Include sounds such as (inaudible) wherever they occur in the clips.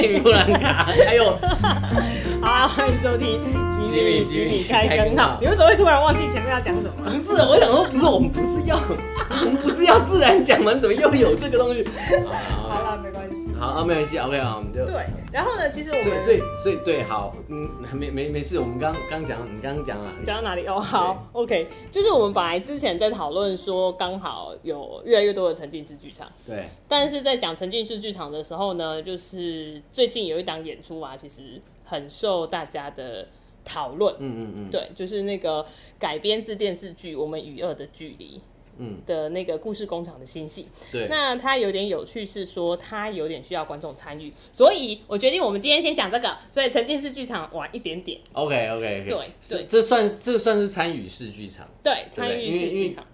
吉米布兰卡，还有，(laughs) 好啊，欢迎收听吉米吉米开根号。你为什么会突然忘记前面要讲什么？不是，我想说，不是，我们不是要，(laughs) 我们不是要自然讲吗？怎么又有这个东西？好了，没关系。好啊，没关系，OK 啊，我们就对。然后呢，其实我们所以所以对，好，嗯，没没没事，我们刚刚讲，你刚刚讲了，讲到哪里？哦，好，OK，就是我们本来之前在讨论说，刚好有越来越多的沉浸式剧场，对。但是在讲沉浸式剧场的时候呢，就是最近有一档演出啊，其实很受大家的讨论，嗯嗯嗯，对，就是那个改编自电视剧《我们与恶的距离》。嗯。的那个故事工厂的新戏，对，那它有点有趣，是说它有点需要观众参与，所以我决定我们今天先讲这个，所以沉浸式剧场晚一点点。OK OK，, 对对，这算这算是参与式剧场，对，参与式剧场，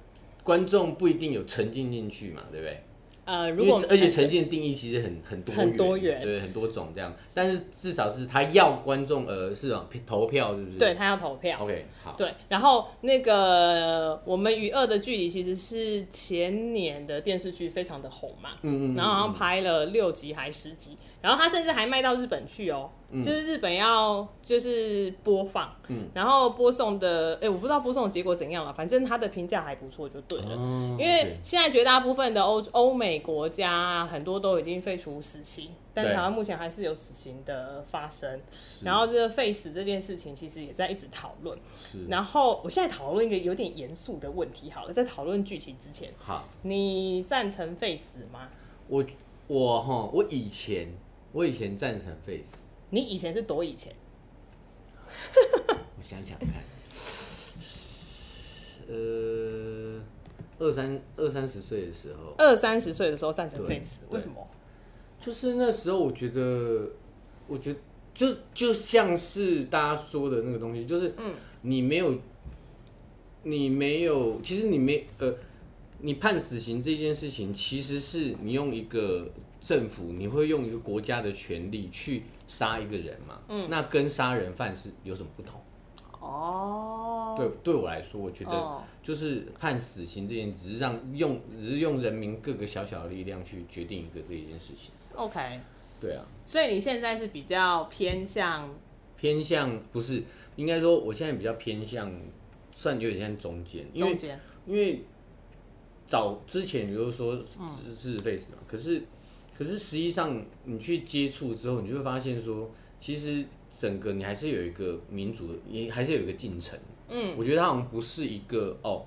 观众不一定有沉浸进去嘛，对不对？呃，如果而且呈现的定义其实很很多很多元，对，很多种这样。但是至少是他要观众呃是啊投票是不是？对，他要投票。OK 好。对，然后那个我们与恶的距离其实是前年的电视剧，非常的红嘛。嗯嗯。然后好像拍了六集还十集，然后他甚至还卖到日本去哦。就是日本要就是播放，嗯，然后播送的，哎、欸，我不知道播送的结果怎样了，反正他的评价还不错，就对了。哦、因为现在绝大部分的欧欧美国家很多都已经废除死刑，但台湾目前还是有死刑的发生。然后这个废死这件事情其实也在一直讨论。是。然后我现在讨论一个有点严肃的问题，好了，在讨论剧情之前，好，你赞成废死吗？我我哈，我以前我以前赞成 face，。你以前是多以前？(laughs) 我想想看，呃，二三二三十岁的时候，二三十岁的时候赞成 face，，为什么？就是那时候我觉得，我觉得就就像是大家说的那个东西，就是嗯，你没有，你没有，其实你没呃，你判死刑这件事情，其实是你用一个政府，你会用一个国家的权力去。杀一个人嘛，嗯，那跟杀人犯是有什么不同？哦，对，对我来说，我觉得就是判死刑这件，只是让用，只是用人民各个小小的力量去决定一个这一件事情。OK，对啊，所以你现在是比较偏向偏向不是，应该说我现在比较偏向，算有点像中间，中间，因为早之前比如说是是 face 嘛，可是。可是实际上，你去接触之后，你就会发现说，其实整个你还是有一个民主的，你还是有一个进程。嗯，我觉得它好像不是一个哦，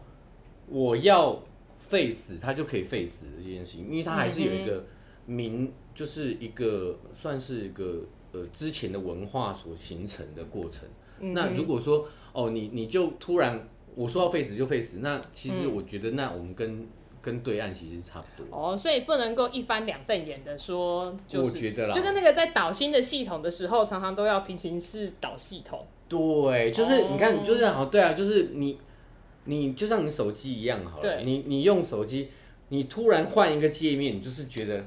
我要废死它就可以废死的这件事情，因为它还是有一个民，就是一个算是一个呃之前的文化所形成的过程。那如果说哦，你你就突然我说要废死就废死，那其实我觉得那我们跟跟对岸其实差不多哦，所以不能够一翻两瞪眼的说，就是，我觉得啦，就跟那个在导新的系统的时候，常常都要平行式导系统。对，就是你看，就是好，对啊，就是你，你就像你手机一样好了，对你你用手机，你突然换一个界面，你就是觉得。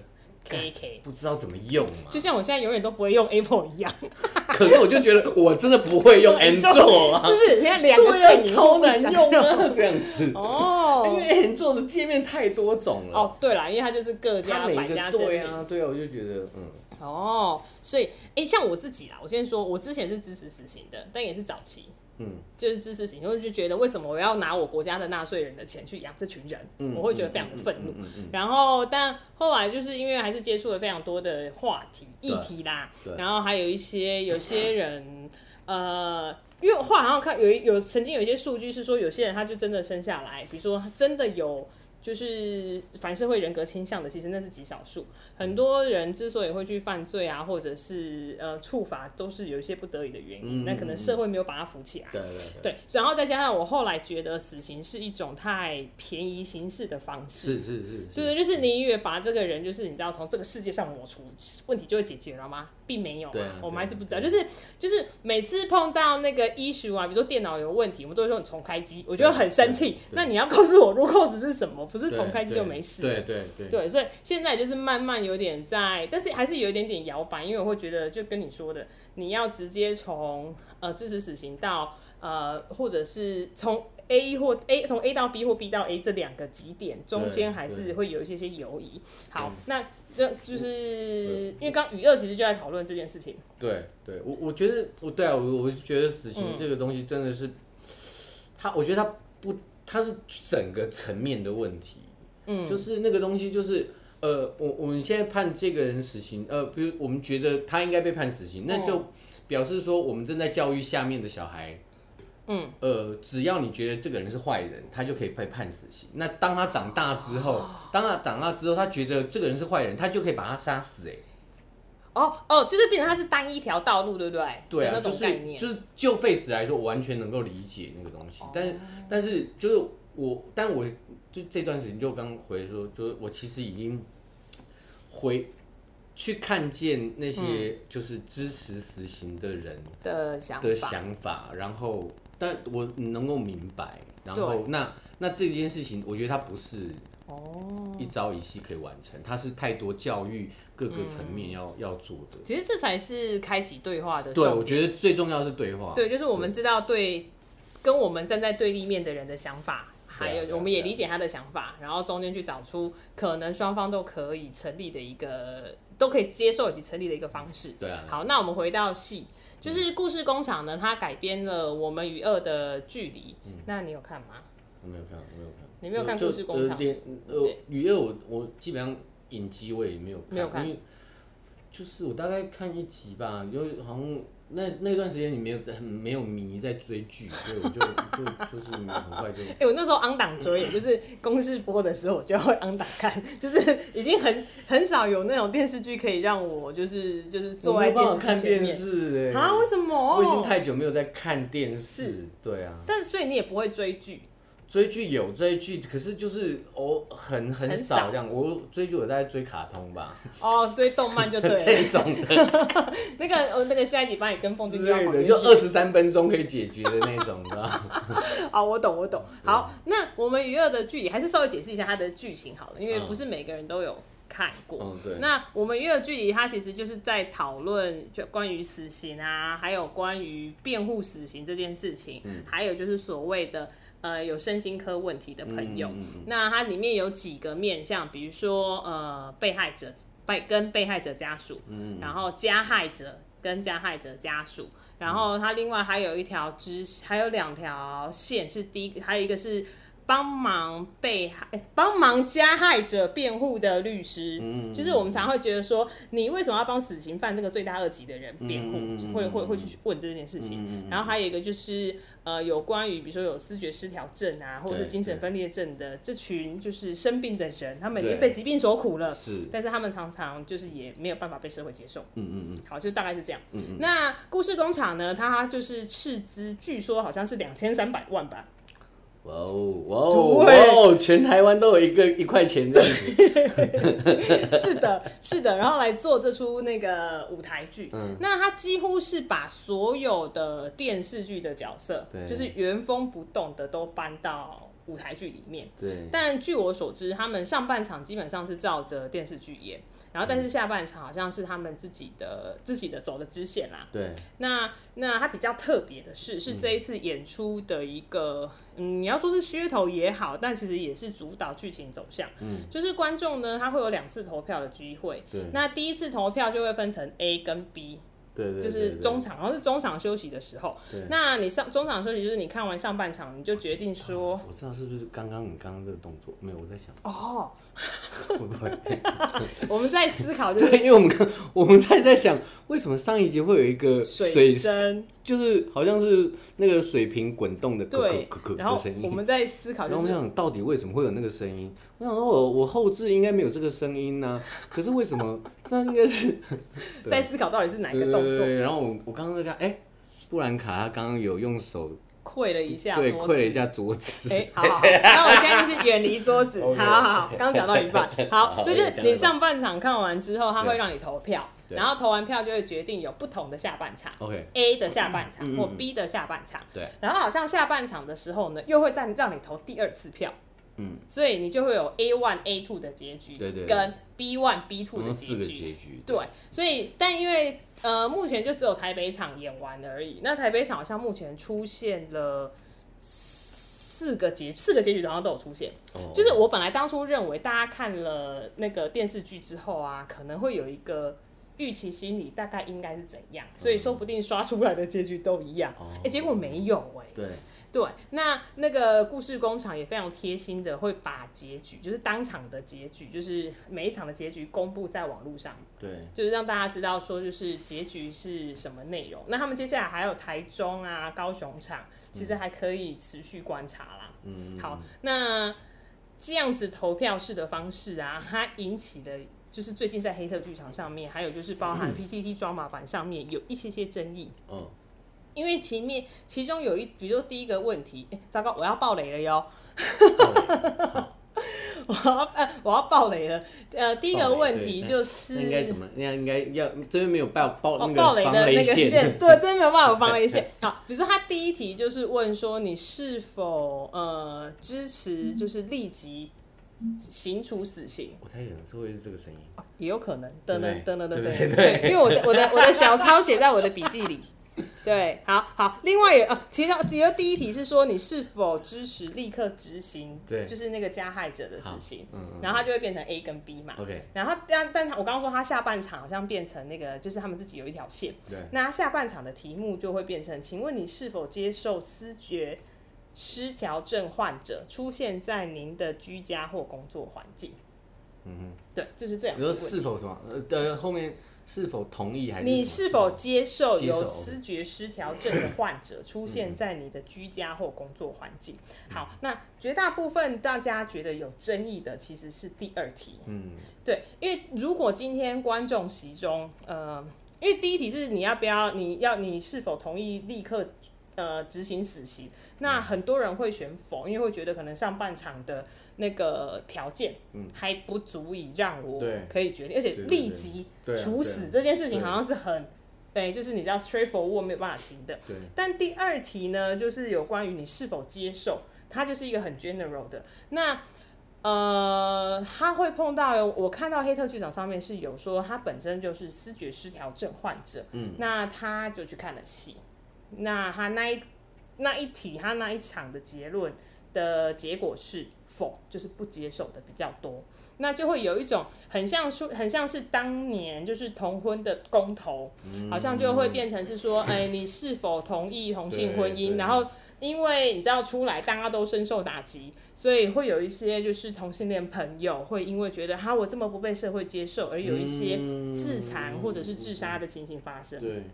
K K 不知道怎么用嘛，就像我现在永远都不会用 Apple 一样。(laughs) 可是我就觉得我真的不会用 Android 啊，是不是？你看两个键超难用啊，(laughs) 这样子 (laughs) 哦，因为 Android 的界面太多种了。哦，对啦，因为它就是各家百家争。对啊，对啊，我就觉得嗯。哦，所以哎，像我自己啦，我先说，我之前是支持死刑的，但也是早期。嗯，就是支持死刑，我就觉得为什么我要拿我国家的纳税人的钱去养这群人？嗯，我会觉得非常的愤怒。然后，但后来就是因为还是接触了非常多的话题议题啦，然后还有一些有些人，呃，因为我后来好像看有有曾经有一些数据是说，有些人他就真的生下来，比如说真的有。就是反社会人格倾向的，其实那是极少数。很多人之所以会去犯罪啊，或者是呃处罚，都是有一些不得已的原因。那可能社会没有把他扶起来。对对对。对，然后再加上我后来觉得死刑是一种太便宜形式的方式。是是是。对对，就是你以为把这个人就是你知道从这个世界上抹除，问题就会解决了吗？并没有。对。我们还是不知道，就是就是每次碰到那个 issue 啊，比如说电脑有问题，我们都会说你重开机，我觉得很生气。那你要告诉我 root cause 是什么？不是重开机就没事。对对对，对，对，所以现在就是慢慢有点在，但是还是有一点点摇摆，因为我会觉得，就跟你说的，你要直接从呃支持死刑到呃，或者是从 A 或 A 从 A 到 B 或 B 到 A 这两个极点中间，还是会有一些些犹疑。好，那就就是因为刚雨乐其实就在讨论这件事情。对对，我我觉得我对啊，我我觉得死刑这个东西真的是，他、嗯、我觉得他不，他是整个层面的问题。嗯，就是那个东西就是呃，我我们现在判这个人死刑，呃，比如我们觉得他应该被判死刑，那就表示说我们正在教育下面的小孩。嗯，呃，只要你觉得这个人是坏人，他就可以被判死刑。那当他长大之后，哦、当他长大之后，他觉得这个人是坏人，他就可以把他杀死。哎，哦哦，就是变成他是单一条道路，对不对？对啊，就是就是就 face 来说，我完全能够理解那个东西。哦、但是但是就是我，但我就这段时间就刚回说，就是我其实已经回去看见那些就是支持死刑的人的想的想法，然后。但我能够明白，然后那那这件事情，我觉得它不是哦一朝一夕可以完成，它是太多教育各个层面要、嗯、要做的。其实这才是开启对话的。对，我觉得最重要的是对话。对，就是我们知道对跟我们站在对立面的人的想法，还有我们也理解他的想法，然后中间去找出可能双方都可以成立的一个都可以接受以及成立的一个方式。对啊。好，那我们回到戏。就是故事工厂呢，它改编了《我们与恶的距离》。嗯，那你有看吗？我没有看，没有看。你没有看故事工厂？呃，与恶我我基本上影集我也没有看，没有看，因为就是我大概看一集吧，就好像。那那段时间你没有在没有迷在追剧，所以我就就就是很快就。(laughs) 哎、欸，我那时候 on 档追，也就是公式播的时候，我就会 on 档看，(laughs) 就是已经很 (laughs) 很少有那种电视剧可以让我就是就是坐在电视看电视。啊？为什么？我已经太久没有在看电视。对啊。但所以你也不会追剧。追剧有追剧，可是就是我很很少这样。我追剧我在追卡通吧。哦，追动漫就对了。(laughs) 这种的。那个我那个下一集帮你跟凤君对的，就二十三分钟可以解决的那种，知道好，(laughs) 我懂我懂。好，那我们娱乐的距离还是稍微解释一下它的剧情好了，因为不是每个人都有看过。嗯，对。那我们与恶的距离，它其实就是在讨论就关于死刑啊，还有关于辩护死刑这件事情，嗯，还有就是所谓的。呃，有身心科问题的朋友，那它里面有几个面向，比如说呃，被害者被跟被害者家属，嗯，然后加害者跟加害者家属，然后它另外还有一条支，还有两条线是第一，还有一个是。帮忙被害、帮忙加害者辩护的律师，嗯，就是我们常会觉得说，你为什么要帮死刑犯这个罪大恶极的人辩护？嗯，会会会去问这件事情。嗯，然后还有一个就是，呃，有关于比如说有思觉失调症啊，或者是精神分裂症的这群就是生病的人，他们已经被疾病所苦了，是，但是他们常常就是也没有办法被社会接受。嗯嗯嗯，好，就大概是这样。嗯嗯，那故事工厂呢，它就是斥资，据说好像是两千三百万吧。哇哦哇哦哇哦！全台湾都有一个一块钱的，(laughs) 是的，是的。然后来做这出那个舞台剧，嗯，那他几乎是把所有的电视剧的角色，对，就是原封不动的都搬到舞台剧里面。对。但据我所知，他们上半场基本上是照着电视剧演。然后，但是下半场好像是他们自己的、嗯、自己的走的支线啦。对。那那它比较特别的是，是这一次演出的一个，嗯，嗯，你要说是噱头也好，但其实也是主导剧情走向。嗯。就是观众呢，他会有两次投票的机会。对。那第一次投票就会分成 A 跟 B。对，就是中场，然后是中场休息的时候。对。那你上中场休息，就是你看完上半场，你就决定说。我知道是不是刚刚你刚刚这个动作？没有，我在想。哦。会不会？(laughs) 我们在思考，对，因为我们刚我们在在想，为什么上一集会有一个水，声，就是好像是那个水瓶滚动的，对，然后我们在思考，就是，然后我们想到底为什么会有那个声音？我想说我我后置应该没有这个声音呢，啊，可是为什么？那应该是 (laughs) 在思考到底是哪一个动作？对对对，然后我我刚刚在看，哎，欸，布兰卡他刚刚有用手。跪了一下，对，跪了一下桌子。哎，好，好，那我现在就是远离桌子。(laughs) 好好好，刚讲到一半。(laughs) 好，就是你上半场看完之后，他会让你投票，然后投完票就会决定有不同的下半场。OK，A 的下半场或 B 的下半场。对，然后好像下半场的时候呢，又会再让你投第二次票。嗯，所以你就会有 A one A two 的结局，对对，跟 B one B two 的结局。对，所以但因为。呃，目前就只有台北场演完而已。那台北场好像目前出现了四四个结四个结局好像都有出现。哦，就是我本来当初认为大家看了那个电视剧之后啊，可能会有一个预期心理，大概应该是怎样，所以说不定刷出来的结局都一样。哎，结果没有哎，欸。对。对，那那个故事工厂也非常贴心的会把结局，就是当场的结局，就是每一场的结局公布在网络上，对，就是让大家知道说就是结局是什么内容。那他们接下来还有台中啊、高雄场，其实还可以持续观察啦。嗯，好，那这样子投票式的方式啊，它引起的就是最近在黑特剧场上面，还有就是包含 PTT 抓马版上面有一些些争议。嗯。因为前面其中有一，比如说第一个问题，哎，糟糕，我要爆雷了哟！我要呃，(laughs) 我要爆雷了。呃，第一个问题就是应该怎么？应该应该要这边没有爆爆那个防雷线，对，这边没有办法防雷线。(laughs) 好，比如说他第一题就是问说你是否呃支持就是立即刑处死刑？我猜可能是会是这个声音，也有可能噔噔噔噔的声音，对，因为我的我的我的小抄写在我的笔记里。(laughs) 对，好好。另外也呃，其实只有第一题是说你是否支持立刻执行，对，就是那个加害者的事情，嗯，嗯，然后他就会变成 A 跟 B 嘛，OK。然后但但他我刚刚说他下半场好像变成那个，就是他们自己有一条线，对。那下半场的题目就会变成，请问你是否接受思觉失调症患者出现在您的居家或工作环境？嗯哼，对，就是这样。你说是否什么？呃，后面。是否同意还是你是否接受有思觉失调症的患者出现在你的居家或工作环境？好，那绝大部分大家觉得有争议的其实是第二题。嗯，对，因为如果今天观众席中，呃，因为第一题是你要不要，你要你是否同意立刻呃执行死刑？那很多人会选否，因为会觉得可能上半场的。那个条件还不足以让我可以决定，而且立即处死这件事情好像是很，对，就是你知道 straightforward 没有办法停的。但第二题呢，就是有关于你是否接受，它就是一个很 general 的。那呃，他会碰到，我看到黑特剧场上面是有说他本身就是思觉失调症患者，嗯，那他就去看了戏，那他那一那一题他那一场的结论。的结果是否就是不接受的比较多，那就会有一种很像说，很像是当年就是同婚的公投，嗯、好像就会变成是说，哎、欸，你是否同意同性婚姻？然后因为你知道出来大家都深受打击，所以会有一些就是同性恋朋友会因为觉得哈我这么不被社会接受，而有一些自残或者是自杀的情形发生。对，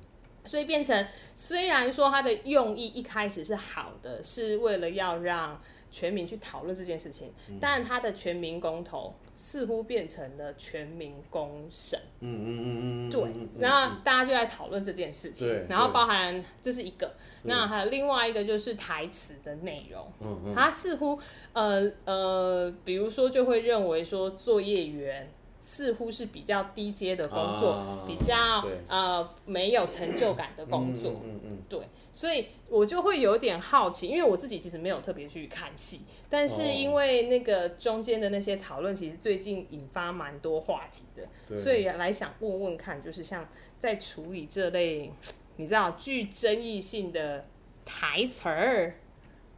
所以变成虽然说他的用意一开始是好的，是为了要让全民去讨论这件事情，但他的全民公投似乎变成了全民公审。嗯嗯嗯嗯，对，然后大家就在讨论这件事情，然后包含这是一个，那还有另外一个就是台词的内容。嗯嗯，他似乎呃呃，比如说就会认为说作业员。似乎是比较低阶的工作，啊、比较呃没有成就感的工作，嗯嗯，嗯对，所以我就会有点好奇，因为我自己其实没有特别去看戏，但是因为那个中间的那些讨论，其实最近引发蛮多话题的，所以来想问问看，就是像在处理这类你知道具争议性的台词儿，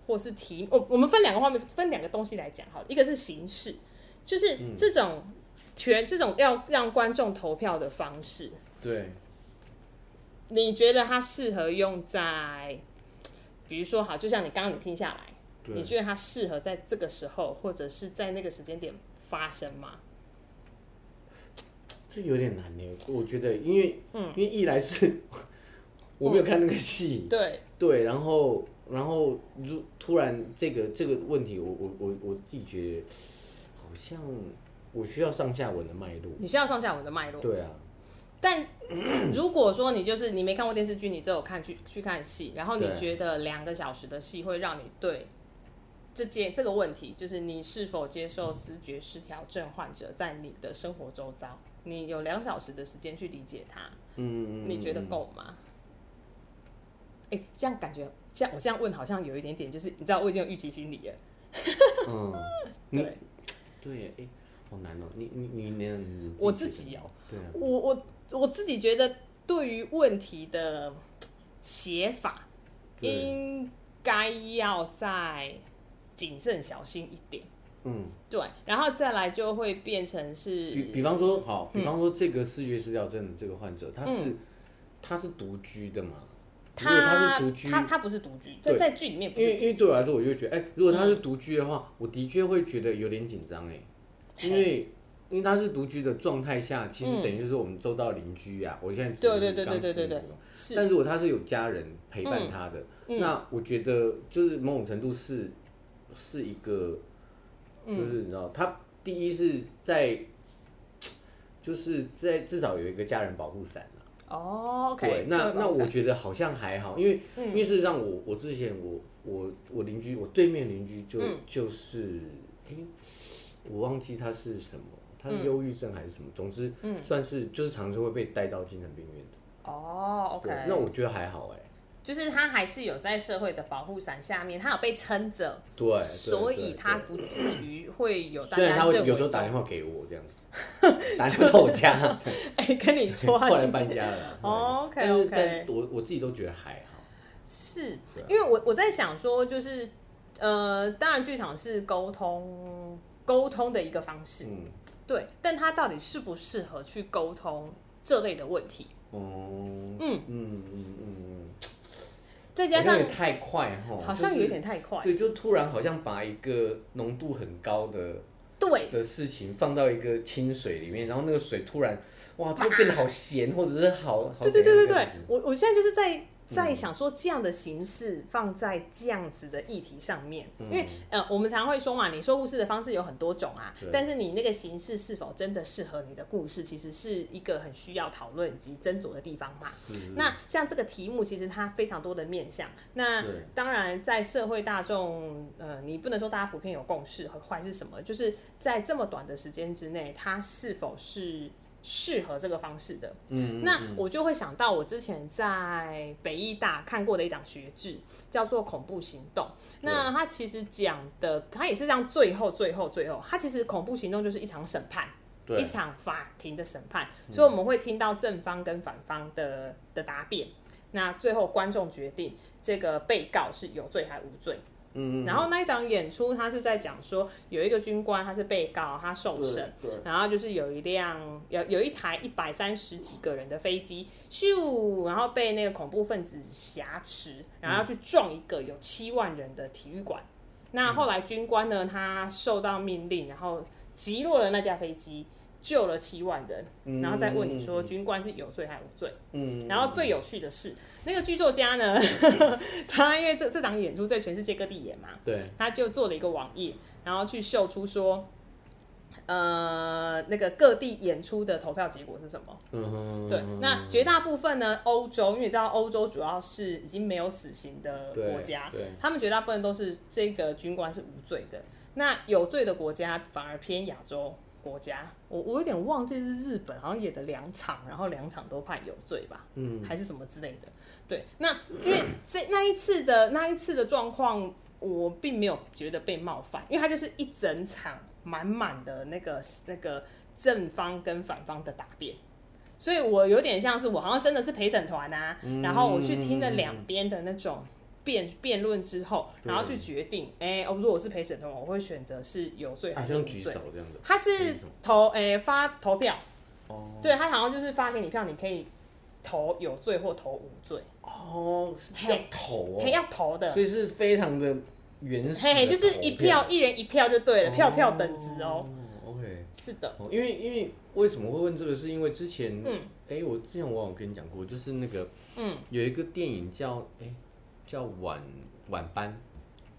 或是题，我我们分两个方面，分两个东西来讲好了，一个是形式，就是这种。嗯全这种要让观众投票的方式，对，你觉得它适合用在，比如说好，就像你刚刚你听下来，你觉得它适合在这个时候或者是在那个时间点发生吗？这有点难呢，我觉得，因为，嗯，因为一来是 (laughs) 我没有看那个戏，对对，然后然后如突然这个这个问题，我我我我自己觉得好像。我需要上下文的脉络。你需要上下文的脉络。对啊。但 (clears throat) 如果说你就是你没看过电视剧，你只有看去去看戏，然后你觉得两个小时的戏会让你对这件这个问题，就是你是否接受思觉失调症患者在你的生活周遭，你有两小时的时间去理解他，嗯，你觉得够吗？哎、欸，这样感觉，这样我这样问好像有一点点，就是你知道我已经有预期心理了。嗯，(laughs) 对，对，欸好难哦，你你你那样，我自己哦，对啊，我我我自己觉得，对于问题的写法，应该要再谨慎小心一点。嗯，对，然后再来就会变成是，比比方说，好，比方说这个视觉失调症的这个患者，他是他是独居的嘛？他他是独居，他他不是独居，在在剧里面，因为因为对我来说，我就觉得，哎，如果他是独居的话，我的确会觉得有点紧张，哎，因为因为他是独居的状态下，其实等于是我们周遭邻居呀。我现在对对对对对对对，但如果他是有家人陪伴他的，那我觉得就是某种程度是是一个。就是你知道，他第一是在，(tsk) 就是在至少有一个家人保护伞哦，对，那那我觉得好像还好，因为因为事实上我我之前我我我邻居我对面邻居就就是哎，我忘记他是什么，他是忧郁症还是什么，总之算是就是常常会被带到精神病院的。哦，OK，那我觉得还好哎。就是他还是有在社会的保护伞下面，他有被撑着，对，所以他不至于会有大家。虽然他会有时候打电话给我这样子，(laughs) 打电话到我家，哎，跟你 (laughs) 说，后来搬家了。OK OK，我我自己都觉得还好。是因为我我在想说，就是呃，当然剧场是沟通沟通的一个方式，嗯，对，但他到底适不适合去沟通这类的问题？哦，嗯嗯嗯嗯。再加上太快哈，好像有点太快。对，就突然好像把一个浓度很高的对的事情放到一个清水里面，然后那个水突然哇，就变得好咸，或者是好好……对对对对对，我我现在就是在。在想说这样的形式放在这样子的议题上面，因为呃，我们常会说嘛，你说故事的方式有很多种啊，但是你那个形式是否真的适合你的故事，其实是一个很需要讨论以及斟酌的地方嘛。那像这个题目，其实它非常多的面向。那当然，在社会大众，呃，你不能说大家普遍有共识和坏是什么，就是在这么短的时间之内，它是否是。适合这个方式的，嗯，嗯，那我就会想到我之前在北艺大看过的一档学制，叫做《恐怖行动》。那它其实讲的，它也是这样，最后、最后、最后，它其实恐怖行动就是一场审判，对一场法庭的审判。所以我们会听到正方跟反方的的答辩，那最后观众决定这个被告是有罪还无罪。嗯，然后那一档演出，他是在讲说，有一个军官，他是被告，他受审，然后就是有一辆有有一台一百三十几个人的飞机，咻，然后被那个恐怖分子挟持，然后要去撞一个有七万人的体育馆。那后来军官呢，他受到命令，然后击落了那架飞机。救了七万人，然后再问你说军官是有罪还是无罪？嗯，然后最有趣的是，那个剧作家呢，(laughs) 他因为这这档演出在全世界各地演嘛，对，他就做了一个网页，然后去秀出说，呃，那个各地演出的投票结果是什么？嗯，对，那绝大部分呢，欧洲，因为你知道欧洲主要是已经没有死刑的国家，对，他们绝大部分都是这个军官是无罪的，那有罪的国家反而偏亚洲。国家，我我有点忘记是日本，好像演的两场，然后两场都判有罪吧，嗯，还是什么之类的。对，那因为这那一次的那一次的状况，我并没有觉得被冒犯，因为他就是一整场满满的那个那个正方跟反方的答辩，所以我有点像是我好像真的是陪审团啊，嗯、然后我去听了两边的那种。辩辩论之后，然后去决定，哎，如果我是陪审团，我会选择是有罪还是无罪。他是投，哎，发投票。哦。对，他好像就是发给你票，你可以投有罪或投无罪。哦，是要投哦。要投的。所以是非常的原始。嘿嘿，就是一票，一人一票就对了，票票等值哦。OK。是的。因为因为为什么会问这个？是因为之前，嗯，哎，我之前我有跟你讲过，就是那个，嗯，有一个电影叫，哎。叫晚晚班，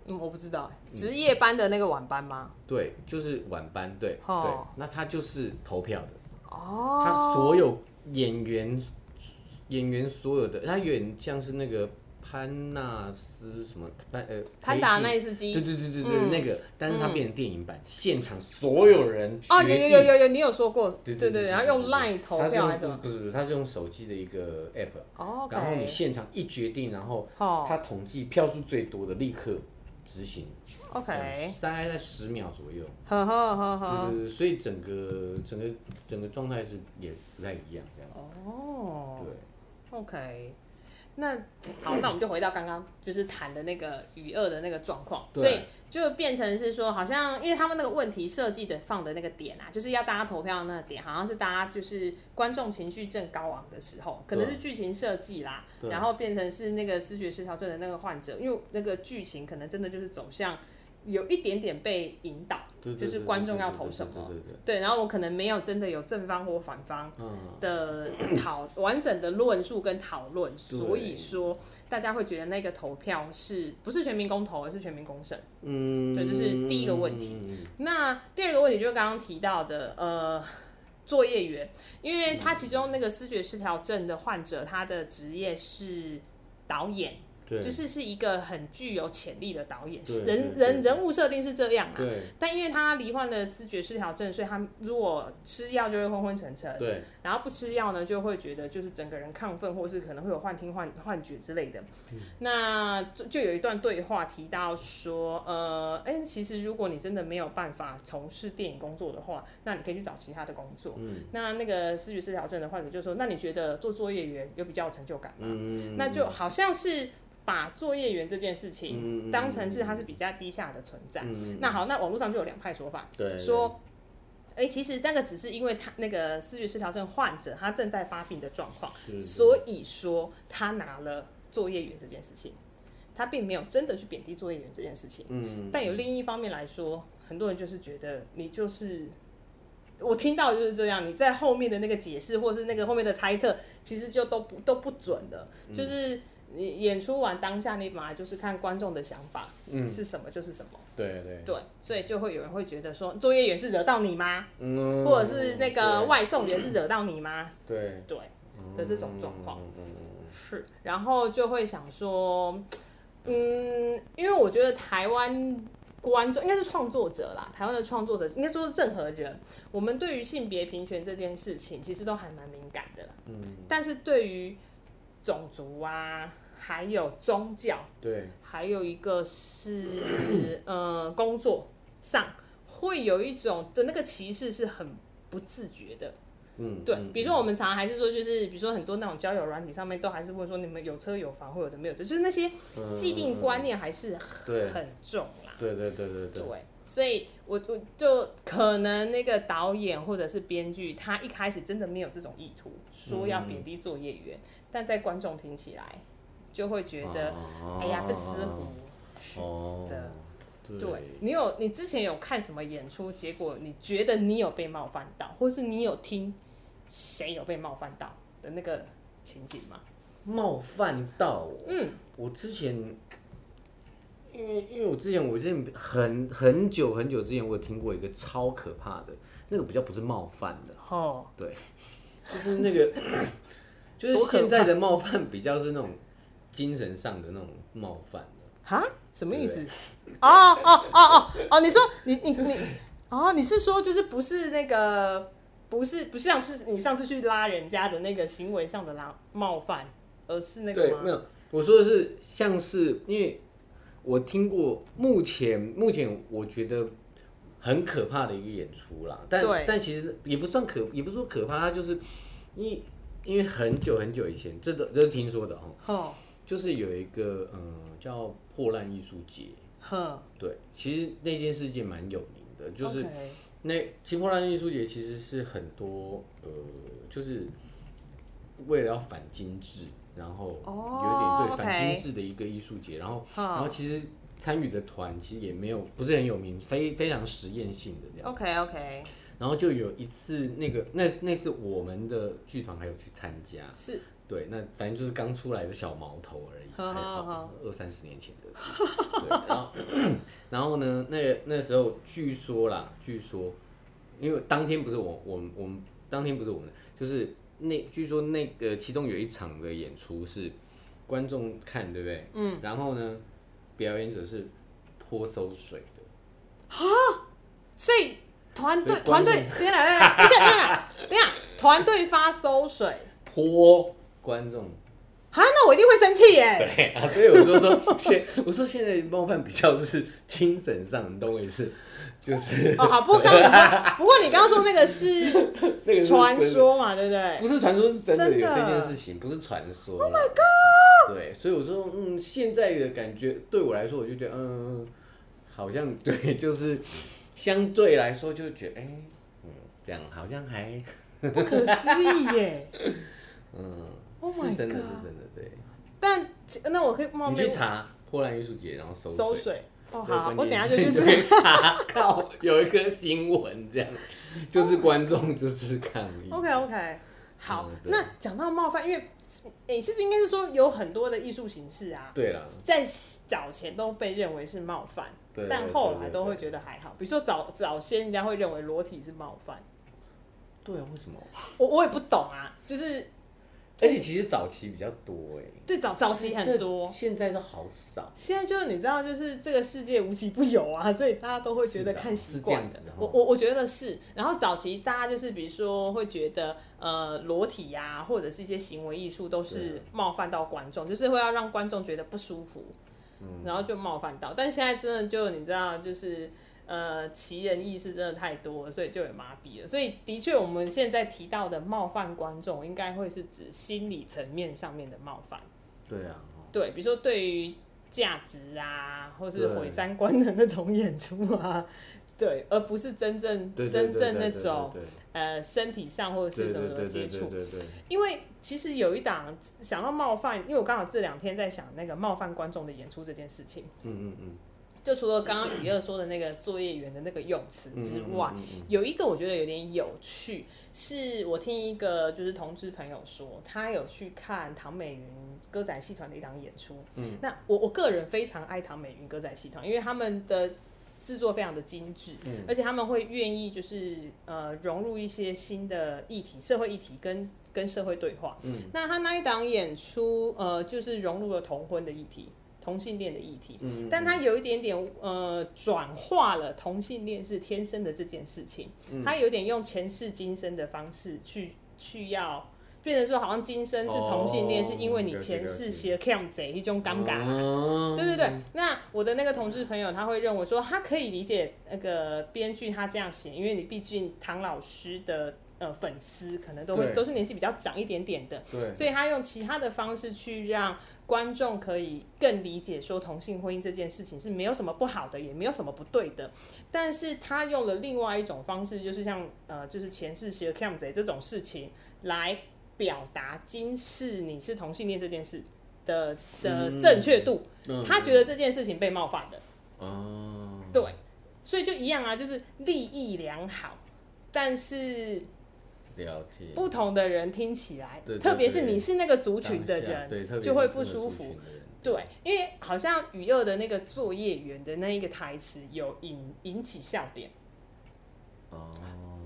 嗯，我不知道，值夜班的那个晚班吗？对，就是晚班，对，哦、对，那他就是投票的，哦，他所有演员，演员所有的，他有点像是那个。潘纳斯什么潘呃潘达奈斯基，对对对对对，嗯、那个，但是它变成电影版，嗯、现场所有人哦，有有有有有，你有说过，对对对，然后用 Line 投票还是什么？不是不是，它是用手机的一个 App，哦然后你现场一决定，然后它统计票数最多的立刻执行，OK，大概在十秒左右，呵呵呵呵，对对对，所以整个整个整个状态是也不太一样这样，哦，对，OK。那好，那我们就回到刚刚就是谈的那个余二的那个状况，所以就变成是说，好像因为他们那个问题设计的放的那个点啊，就是要大家投票的那个点，好像是大家就是观众情绪正高昂的时候，可能是剧情设计啦，然后变成是那个视觉失调症的那个患者，因为那个剧情可能真的就是走向。有一点点被引导，就是观众要投什么，对，然后我可能没有真的有正方或反方的讨完整的论述跟讨论，所以说大家会觉得那个投票是不是全民公投，而是全民公审？嗯，对，这是第一个问题。那第二个问题就是刚刚提到的，呃，作业员，因为他其中那个思觉失调症的患者，他的职业是导演。就是是一个很具有潜力的导演，人人人物设定是这样啊。但因为他罹患了思觉失调症，所以他如果吃药就会昏昏沉沉。对。然后不吃药呢，就会觉得就是整个人亢奋，或是可能会有幻听、幻幻觉之类的。嗯、那就有一段对话提到说，呃，哎、欸，其实如果你真的没有办法从事电影工作的话，那你可以去找其他的工作。嗯。那那个思觉失调症的患者就说：“那你觉得做作业员有比较有成就感吗？”嗯。那就好像是。把作业员这件事情当成是它是比较低下的存在。嗯、那好，那网络上就有两派说法，对说，哎、欸，其实那个只是因为他那个思觉失调症患者他正在发病的状况，所以说他拿了作业员这件事情，他并没有真的去贬低作业员这件事情。嗯，但有另一方面来说，很多人就是觉得你就是，我听到就是这样，你在后面的那个解释或是那个后面的猜测，其实就都不都不准的，就是。你演出完当下，你本来就是看观众的想法，嗯，是什么就是什么，对对。对，所以就会有人会觉得说，作业员是惹到你吗？嗯，或者是那个外送员是惹到你吗？对。对的这种状况，是，然后就会想说，嗯，因为我觉得台湾观众应该是创作者啦，台湾的创作者应该说是任何人，我们对于性别平权这件事情其实都还蛮敏感的，嗯，但是对于种族啊。还有宗教，对，还有一个是 (clears throat) 呃工作上会有一种的那个歧视是很不自觉的，嗯，对，比如说我们常常还是说，就是比如说很多那种交友软体上面都还是问说你们有车有房，或有的没有，就是那些既定观念还是很很重啦，对。对对对对，对，所以我我就可能那个导演或者是编剧他一开始真的没有这种意图，说要贬低作业员，但在观众听起来。就会觉得，啊、哎呀，不舒服。哦，的，对，对你有你之前有看什么演出？结果你觉得你有被冒犯到，或是你有听谁有被冒犯到的那个情景吗？冒犯到，嗯，我之前，因为因为我之前我之前很很久很久之前，我有听过一个超可怕的，那个比较不是冒犯的，哦，对，(laughs) 就是那个，(coughs) 就是现在的冒犯比较是那种。精神上的那种冒犯哈？什么意思？哦哦哦哦哦！你说你你你哦，你是说就是不是那个不是不像是你上次去拉人家的那个行为上的拉冒犯，而是那个对，没有，我说的是像是因为我听过目前目前我觉得很可怕的一个演出啦，但对但其实也不算可也不是说可怕，它就是因为因为很久很久以前，这都这是听说的哦。就是有一个嗯叫破烂艺术节，呵对，其实那件事件蛮有名的，就是那其实破烂艺术节其实是很多呃，就是为了要反精致，然后有点对反精致的一个艺术节，然后然后其实参与的团其实也没有不是很有名，非非常实验性的这样。OK OK。然后就有一次那个那那是我们的剧团还有去参加是。对，那反正就是刚出来的小毛头而已，还好二三十年前的事。对，然后 (clears throat) 然后呢，那个那时候据说啦，据说，因为当天不是我我们我们当天不是我们，就是那据说那个其中有一场的演出是观众看，对不对？嗯。然后呢，表演者是泼馊水的。啊，所以团队团队，等下等下等下等下，团队发馊水泼。观众，啊，那我一定会生气耶。对啊，所以我就说现，我说现在冒犯比较是精神上，你懂我意思？就是哦，好，不过刚刚你说，不过你刚刚说那个是 (laughs) 那个传说嘛，对不对？不是传说，是真的有这件事情，不是传说。Oh my god！对，所以我说，嗯，现在的感觉对我来说，我就觉得，嗯，好像对，就是相对来说，就觉得，哎、欸，嗯，这样好像还不可思议耶。(laughs) 嗯，oh、是真的是真的对。但那我可以冒昧，你去查波兰艺术节，然后搜搜水。哦，好，我等下就去查。(laughs) 靠，有一个新闻这样，就是观众就是抗议。OK OK，好，嗯、那讲到冒犯，因为诶、欸，其实应该是说有很多的艺术形式啊，对了，在早前都被认为是冒犯，对，但后来都会觉得还好。比如说早早先人家会认为裸体是冒犯，对啊，为什么？我我也不懂啊，就是。而且其实早期比较多哎，对，早早期很多，现在都好少。现在就是你知道，就是这个世界无奇不有啊，所以大家都会觉得看习惯的。我我我觉得是。然后早期大家就是比如说会觉得呃裸体呀、啊，或者是一些行为艺术都是冒犯到观众，就是会要让观众觉得不舒服，嗯，然后就冒犯到。但现在真的就你知道就是。呃，奇人异事真的太多了，所以就有麻痹了。所以的确，我们现在提到的冒犯观众，应该会是指心理层面上面的冒犯。对啊，对，比如说对于价值啊，或是毁三观的那种演出啊，(laughs) 对，而不是真正真正那种呃身体上或者是什么的接触。因为其实有一档想要冒犯，因为我刚好这两天在想那个冒犯观众的演出这件事情。嗯嗯嗯。就除了刚刚雨二说的那个作业员的那个用词之外，有一个我觉得有点有趣，是我听一个就是同志朋友说，他有去看唐美云歌仔戏团的一档演出。嗯，那我我个人非常爱唐美云歌仔戏团，因为他们的制作非常的精致，嗯而且他们会愿意就是呃融入一些新的议题、社会议题跟跟社会对话。嗯，那他那一档演出呃就是融入了同婚的议题。同性恋的议题，但他有一点点呃转化了同性恋是天生的这件事情，嗯、他有点用前世今生的方式去去要变成说，好像今生是同性恋，是因为你前世写 cam 贼一种尴尬，哦、对对对。那我的那个同志朋友他会认为说，他可以理解那个编剧他这样写，因为你毕竟唐老师的呃粉丝可能都会都是年纪比较长一点点的，对，所以他用其他的方式去让。观众可以更理解说同性婚姻这件事情是没有什么不好的，也没有什么不对的。但是他用了另外一种方式，就是像呃，就是前世写 cam 贼这种事情来表达今世你是同性恋这件事的的正确度。他觉得这件事情被冒犯的。哦，对，所以就一样啊，就是利益良好，但是。了解，不同的人听起来，特别是你是那个族群的人，就会不舒服。对，因为好像雨二的那个作业员的那一个台词有引引起笑点。哦，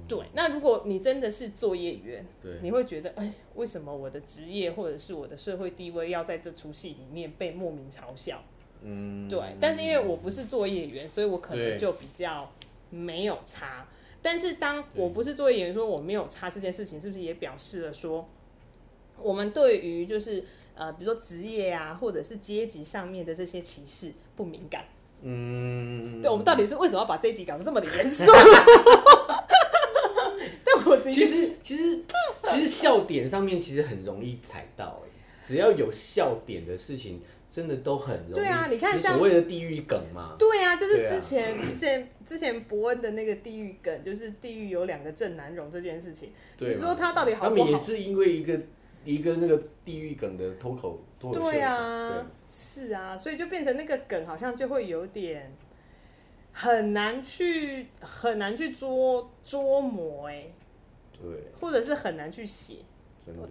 对，那如果你真的是作业员，你会觉得，哎，为什么我的职业或者是我的社会地位要在这出戏里面被莫名嘲笑？嗯，对。但是因为我不是作业员，所以我可能就比较没有差。但是当我不是作为演员说我没有差这件事情，是不是也表示了说，我们对于就是呃，比如说职业啊，或者是阶级上面的这些歧视不敏感？嗯，对，我们到底是为什么要把这一集搞得这么的严肃？(laughs) 但我其实其实其实笑点上面其实很容易踩到，只要有笑点的事情。真的都很容易，对啊，你看像所谓的地狱梗嘛，对啊，就是之前之前之前伯恩的那个地狱梗，就是地狱有两个郑南榕这件事情，你说他到底好不好？他们也是因为一个一个那个地狱梗的脱口脱口秀，对啊，是啊，所以就变成那个梗好像就会有点很难去很难去捉捉摸哎，对，或者是很难去写。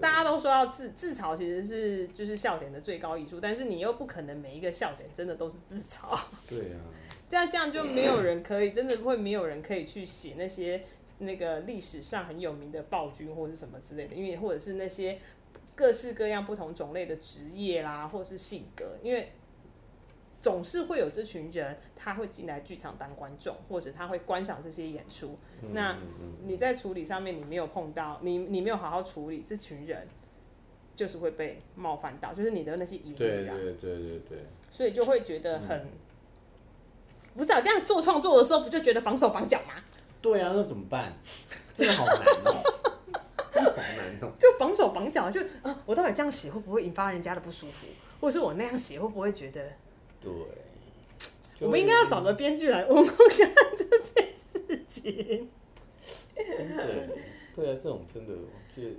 大家都说要自自嘲，其实是就是笑点的最高艺术，但是你又不可能每一个笑点真的都是自嘲。(laughs) 对啊，(laughs) 这样这样就没有人可以，真的会没有人可以去写那些那个历史上很有名的暴君或者是什么之类的，因为或者是那些各式各样不同种类的职业啦，或者是性格，因为。总是会有这群人，他会进来剧场当观众，或者他会观赏这些演出。嗯、那你在处理上面，你没有碰到，你你没有好好处理这群人，就是会被冒犯到，就是你的那些疑虑啊。对对对对对。所以就会觉得很，嗯、不是啊，这样做创作的时候，不就觉得绑手绑脚吗？对啊，那怎么办？真的好难哦。(laughs) 难哦。就绑手绑脚，就啊，我到底这样写会不会引发人家的不舒服？或者是我那样写会不会觉得？对。我们应该要找个编剧来问问看这件事情。真的，对啊，这种真的，我觉得。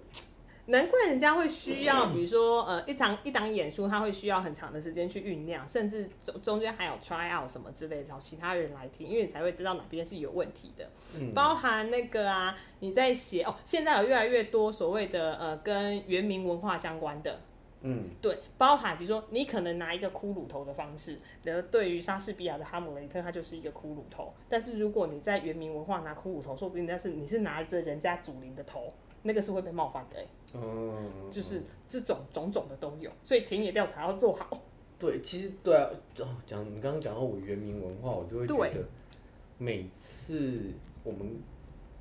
难怪人家会需要，比如说，呃，一场一档演出，他会需要很长的时间去酝酿，甚至中中间还有 try out 什么之类，找其他人来听，因为你才会知道哪边是有问题的。嗯、(laughs) 包含那个啊，你在写哦，现在有越来越多所谓的呃跟原民文化相关的，嗯，对，包含比如说你可能拿一个骷髅头的方式，然后对于莎士比亚的哈姆雷特，它就是一个骷髅头，但是如果你在原民文化拿骷髅头，说不定那是你是拿着人家祖灵的头。那个是会被冒犯的，欸，嗯，就是这种种种的都有，所以田野调查要做好。对，其实对啊，讲你刚刚讲到我原民文化，我就会觉得每次我们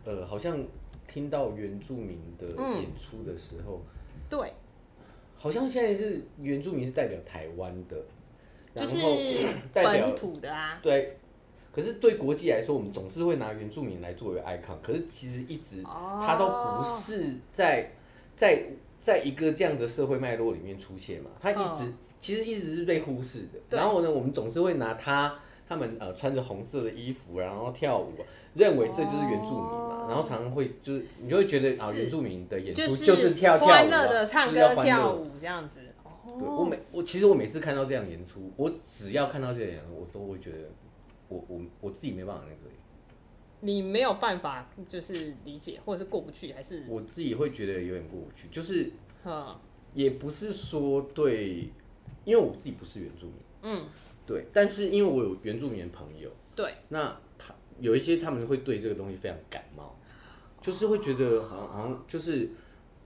呃好像听到原住民的演出的时候，嗯、对，好像现在是原住民是代表台湾的，就是 (coughs) 本土的啊，对。可是对国际来说，我们总是会拿原住民来作为 icon。可是其实一直他都不是在在在一个这样的社会脉络里面出现嘛。他一直其实一直是被忽视的。然后呢，我们总是会拿他他们呃穿着红色的衣服，然后跳舞，认为这就是原住民嘛。然后常常会就是你就会觉得啊，原住民的演出就是跳跳舞，欢乐的唱歌跳舞这样子。对，我每我其实我每次看到这样演出，我只要看到这样演出，我都会觉得。我我我自己没办法那个，你没有办法就是理解或者是过不去，还是？我自己会觉得有点过不去，就是，也不是说对，因为我自己不是原住民，嗯，对，但是因为我有原住民的朋友，对，那他有一些他们会对这个东西非常感冒，就是会觉得好像好像就是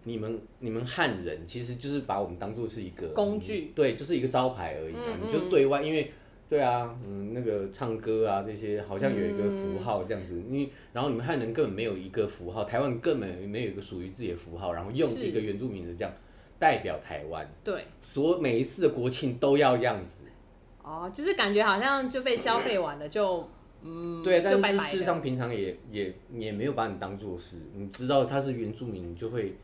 你们你们汉人其实就是把我们当做是一个工具，对，就是一个招牌而已嘛，你就对外因为。对啊，嗯，那个唱歌啊，这些好像有一个符号这样子，你、嗯、然后你们汉人根本没有一个符号，台湾根本没有一个属于自己的符号，然后用一个原住民的这样代表台湾，对，所每一次的国庆都要这样子，哦，就是感觉好像就被消费完了，就嗯，对，但是事实上平常也也也没有把你当做是，你知道他是原住民，你就会。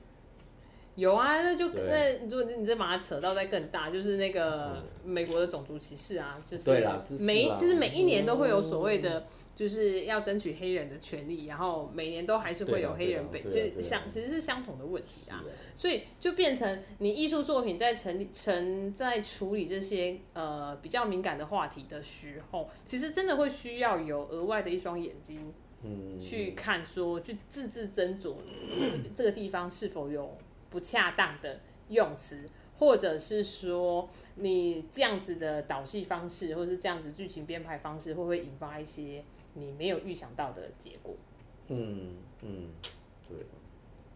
有啊，那就那如果你再把它扯到再更大，就是那个美国的种族歧视啊，就是每就是每一年都会有所谓的，就是要争取黑人的权利，然后每年都还是会有黑人被，就是相其实是相同的问题啊，所以就变成你艺术作品在成立成在处理这些呃比较敏感的话题的时候，其实真的会需要有额外的一双眼睛，嗯，去看说去字字斟酌这这个地方是否有。不恰当的用词，或者是说你这样子的导戏方式，或者是这样子剧情编排方式，会不会引发一些你没有预想到的结果？嗯嗯，对。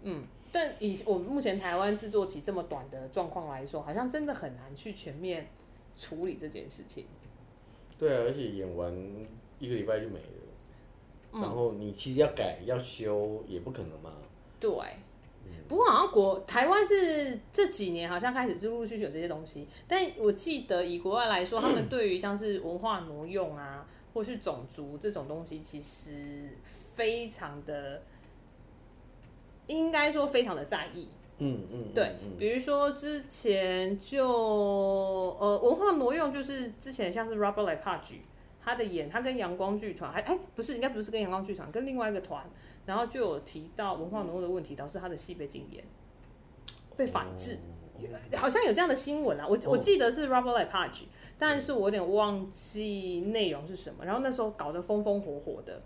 嗯，但以我们目前台湾制作期这么短的状况来说，好像真的很难去全面处理这件事情。对啊，而且演完一个礼拜就没了，嗯，然后你其实要改要修也不可能嘛。对。不过好像国台湾是这几年好像开始陆陆续续有这些东西，但我记得以国外来说，他们对于像是文化挪用啊，或是种族这种东西，其实非常的，应该说非常的在意。嗯嗯，对，比如说之前就呃文化挪用，就是之前像是 Robert Lepage 他的演，他跟阳光剧团还哎不是，应该不是跟阳光剧团，跟另外一个团。然后就有提到文化挪用的问题，导致他的戏被禁演、被反制，好像有这样的新闻啊。我我记得是 Robert Lepage，但是我有点忘记内容是什么。然后那时候搞得风风火火的，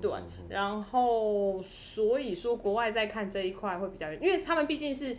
对。然后所以说国外在看这一块会比较，因为他们毕竟是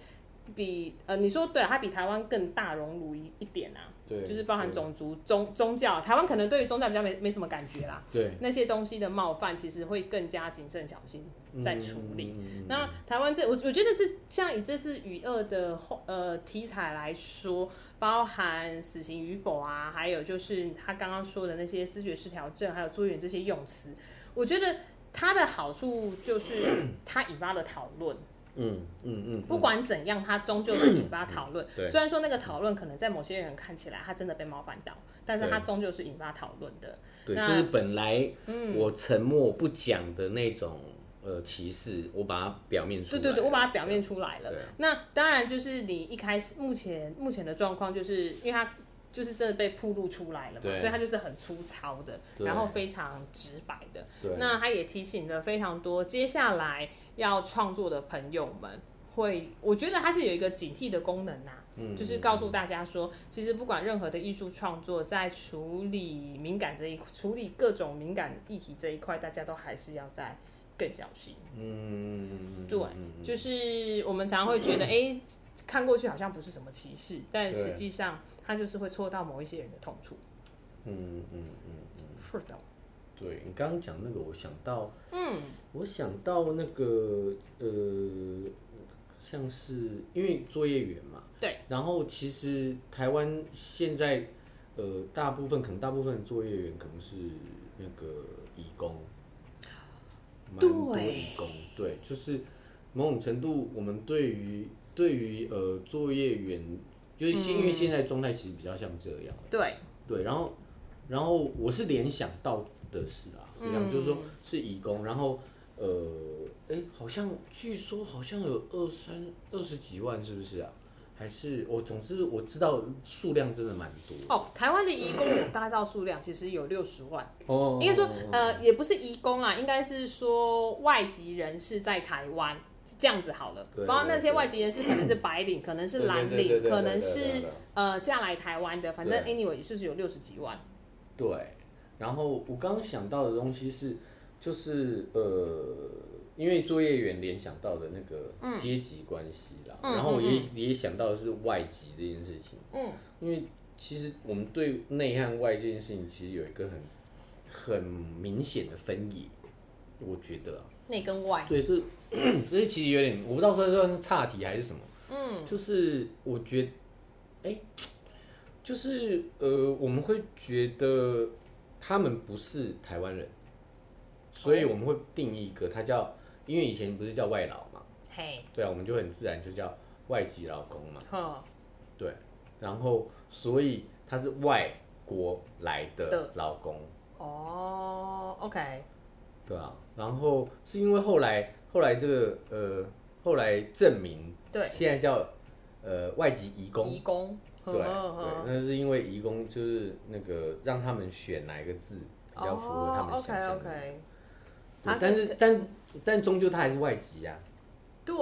比呃你说对，他比台湾更大熔炉一一点啊。对，就是包含种族、宗宗教，台湾可能对于宗教比较没没什么感觉啦。对，那些东西的冒犯，其实会更加谨慎小心在处理。嗯、那台湾这，我我觉得这像以这次与恶的呃题材来说，包含死刑与否啊，还有就是他刚刚说的那些思觉失调症，还有朱元这些用词，我觉得它的好处就是它引发了讨论。嗯嗯嗯，不管怎样，它终究是引发讨论。虽然说那个讨论可能在某些人看起来，他真的被冒犯到，但是它终究是引发讨论的。对，就是本来我沉默不讲的那种呃歧视，我把它表面出来。对对对，我把它表面出来了。那当然就是你一开始目前目前的状况，就是因为它就是真的被曝露出来了嘛，所以它就是很粗糙的，然后非常直白的。对那他也提醒了非常多接下来要创作的朋友们，会我觉得它是有一个警惕的功能啊。就是告诉大家说，其实不管任何的艺术创作，在处理敏感这一处理各种敏感议题这一块，大家都还是要在更小心。嗯，对，就是我们常常会觉得，哎、欸，看过去好像不是什么歧视，但实际上它就是会戳到某一些人的痛处。嗯嗯嗯嗯，是的。对，你刚刚讲那个，我想到，嗯，我想到那个，呃。像是因为作业员嘛，对，然后其实台湾现在，呃，大部分可能大部分的作业员可能是那个义工，蛮多义工，对，就是某种程度，我们对于对于呃作业员，就是因为现在状态其实比较像这样，对对，然后然后我是联想到的事啊，这样、嗯、就是说是移工，然后呃。哎、欸，好像据说好像有二三二十几万，是不是啊？还是我总之我知道数量真的蛮多哦。台湾的移工我大概知道数量，其实有六十万哦。应该说呃，也不是移工啊，应该是说外籍人士在台湾这样子好了。包括那些外籍人士可能是白领，可能是蓝领，可能是呃嫁来台湾的，反正 anyway 就是有六十几万。对，然后我刚刚想到的东西是，就是呃。因为作业员联想到的那个阶级关系啦，嗯、然后我也、嗯、也想到的是外籍这件事情。嗯，因为其实我们对内和外这件事情其实有一个很很明显的分野，我觉得、啊。内跟外。对，是，所以其实有点，我不知道说算是岔题还是什么。嗯，就是我觉得，哎，就是呃，我们会觉得他们不是台湾人，所以我们会定义一个，他叫。因为以前不是叫外劳嘛，嘿。对啊，我们就很自然就叫外籍劳工嘛，Huh. 对，然后所以他是外国来的劳工，哦、oh,，OK，对啊，然后是因为后来后来这个呃后来证明，对，现在叫呃外籍移工，移工，对对，那是因为移工就是那个让他们选哪一个字比较符合他们想象的。Oh, okay, okay. 但是但但终究他还是外籍啊，对，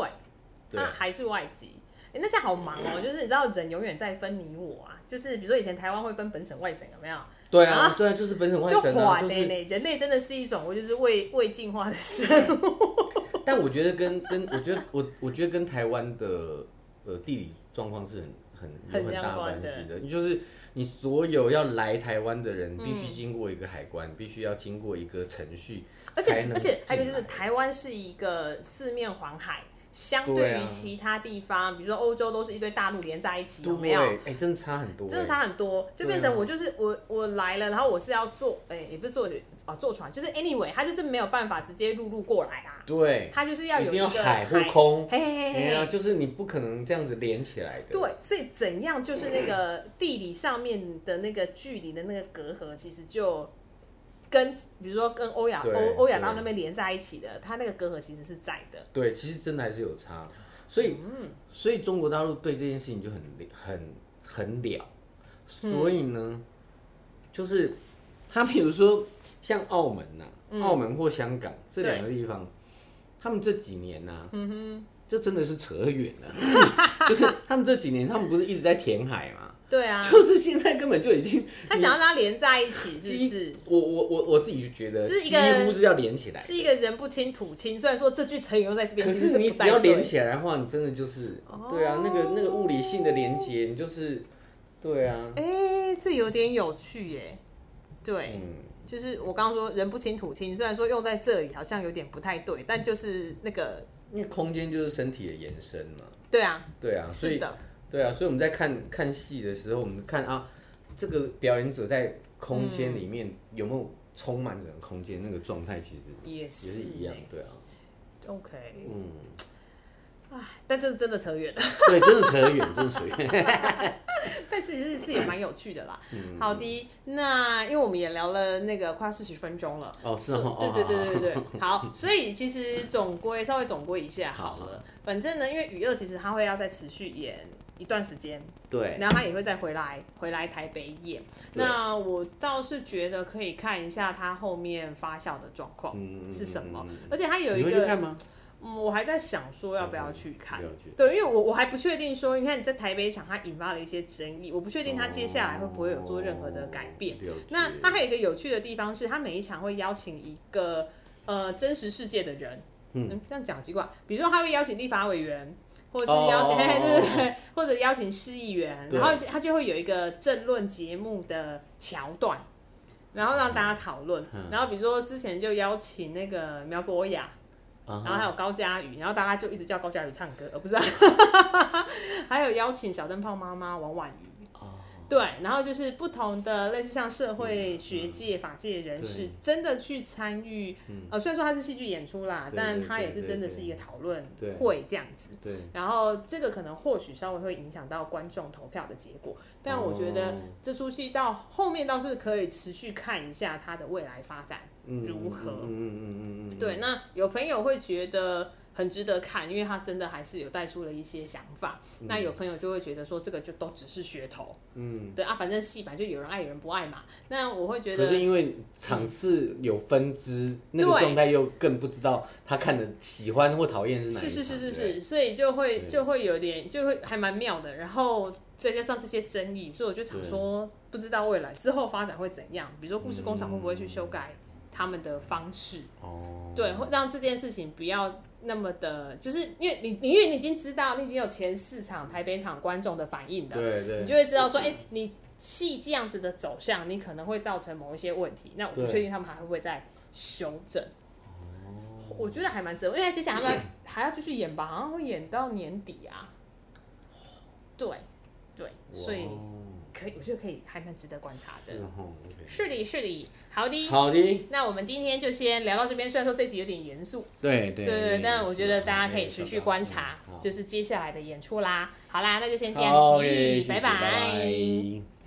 他还是外籍。哎、欸，那这样好忙哦、喔，(clears throat) 就是你知道人永远在分你我啊，就是比如说以前台湾会分本省外省，有没有？对啊，对啊，就是本省外省、啊。就坏嘞嘞，人类真的是一种，我就是未未进化的生物。(laughs) 但我觉得跟跟我觉得我我觉得跟台湾的呃地理状况是很很有很大关系的，就是。你所有要来台湾的人，必须经过一个海关，嗯、必须要经过一个程序，而且而且还有就是，台湾是一个四面环海。相对于其他地方，啊、比如说欧洲都是一堆大陆连在一起，有没有？哎、欸，真的差很多，真的差很多，就变成我就是、啊、我我来了，然后我是要坐，哎、欸，也不是坐啊坐船，就是 anyway，他就是没有办法直接陆路过来啦。对，他就是要有一个海或空，嘿嘿嘿，啊，就是你不可能这样子连起来的。对，所以怎样就是那个地理上面的那个距离的那个隔阂，其实就。跟比如说跟欧亚欧欧亚那边连在一起的，它那个隔阂其实是在的。对，其实真的还是有差，所以、嗯、所以中国大陆对这件事情就很很很了，所以呢，嗯、就是他比如说像澳门呐、啊，嗯、澳门或香港这两个地方，他们这几年呐、啊，嗯哼，就真的是扯远了，(laughs) 就是他们这几年他们不是一直在填海吗？对啊，(laughs) 就是现在根本就已经，(laughs) 他想要让它连在一起，是不是？(laughs) 我我我我自己就觉得，是一个几乎是要连起来，是一个人不清土清。虽然说这句成语用在这边，可是你只要连起来的话，你真的就是，对啊，那个那个物理性的连接，你就是，对啊。哎，这有点有趣耶。对，就是我刚刚说人不清土亲，虽然说用在这里好像有点不太对，但就是那个，因为空间就是身体的延伸嘛。对啊，对啊，所以。对啊，所以我们在看看戏的时候，我们看啊，这个表演者在空间里面有没有充满整个空间，那个状态其实也是也是一样，对啊。OK，嗯，哎，但这是真的扯远了。对，真的扯远，真的扯远。(laughs) 但其实是也蛮有趣的啦。好的，那因为我们也聊了那个快要四十分钟了。哦，是哦。对对对对对对。好，所以其实总归稍微总归一下好了。反正呢，因为与恶其实他会要再持续演一段时间。对。然后他也会再回来回来台北演。那我倒是觉得可以看一下他后面发酵的状况是什么，而且他有一个。嗯，我还在想说要不要去看，对，因为我我还不确定说，你看你在台北场，它引发了一些争议，我不确定他接下来会不会有做任何的改变。那他还有一个有趣的地方是，他每一场会邀请一个呃真实世界的人，嗯，这样讲奇怪，比如说他会邀请立法委员，或者是邀请，对对对，或者邀请市议员，然后他就会有一个政论节目的桥段，然后让大家讨论，然后比如说之前就邀请那个苗博雅。然后还有高佳宇，然后大家就一直叫高佳宇唱歌，而不是，(laughs) 还有邀请小灯泡妈妈王婉瑜。对，然后就是不同的类似像社会学界、法界人士，真的去参与。呃，虽然说它是戏剧演出啦，但它也是真的是一个讨论会这样子。对。然后这个可能或许稍微会影响到观众投票的结果，但我觉得这出戏到后面倒是可以持续看一下它的未来发展如何。嗯嗯嗯嗯对，那有朋友会觉得。很值得看，因为他真的还是有带出了一些想法。嗯、那有朋友就会觉得说，这个就都只是噱头。嗯，对啊，反正戏版就有人爱有人不爱嘛。那我会觉得，可是因为场次有分支，嗯、那个状态又更不知道他看的喜欢或讨厌是哪一。是是是是是，所以就会就会有点就会还蛮妙的。然后再加上这些争议，所以我就想说，不知道未来之后发展会怎样。比如说故事工厂会不会去修改他们的方式？哦，对，会让这件事情不要。那么的，就是因为你，你因为你已经知道，你已经有前四场台北场观众的反应的，对对，你就会知道说，哎、欸，你戏这样子的走向，你可能会造成某一些问题。那我不确定他们还会不会再修正。对我觉得还蛮值得，因为接下来他们还要继续演吧，好像会演到年底啊。对对，所以。可以，我觉得可以，还蛮值得观察的。是，okay、是的，是的，好的，好的。那我们今天就先聊到这边。虽然说这集有点严肃，对对对，但我觉得大家可以持续观察，就是接下来的演出啦。好啦，那就先这样子，拜拜。